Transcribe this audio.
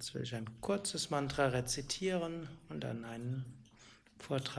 Jetzt will ich ein kurzes Mantra rezitieren und dann einen Vortrag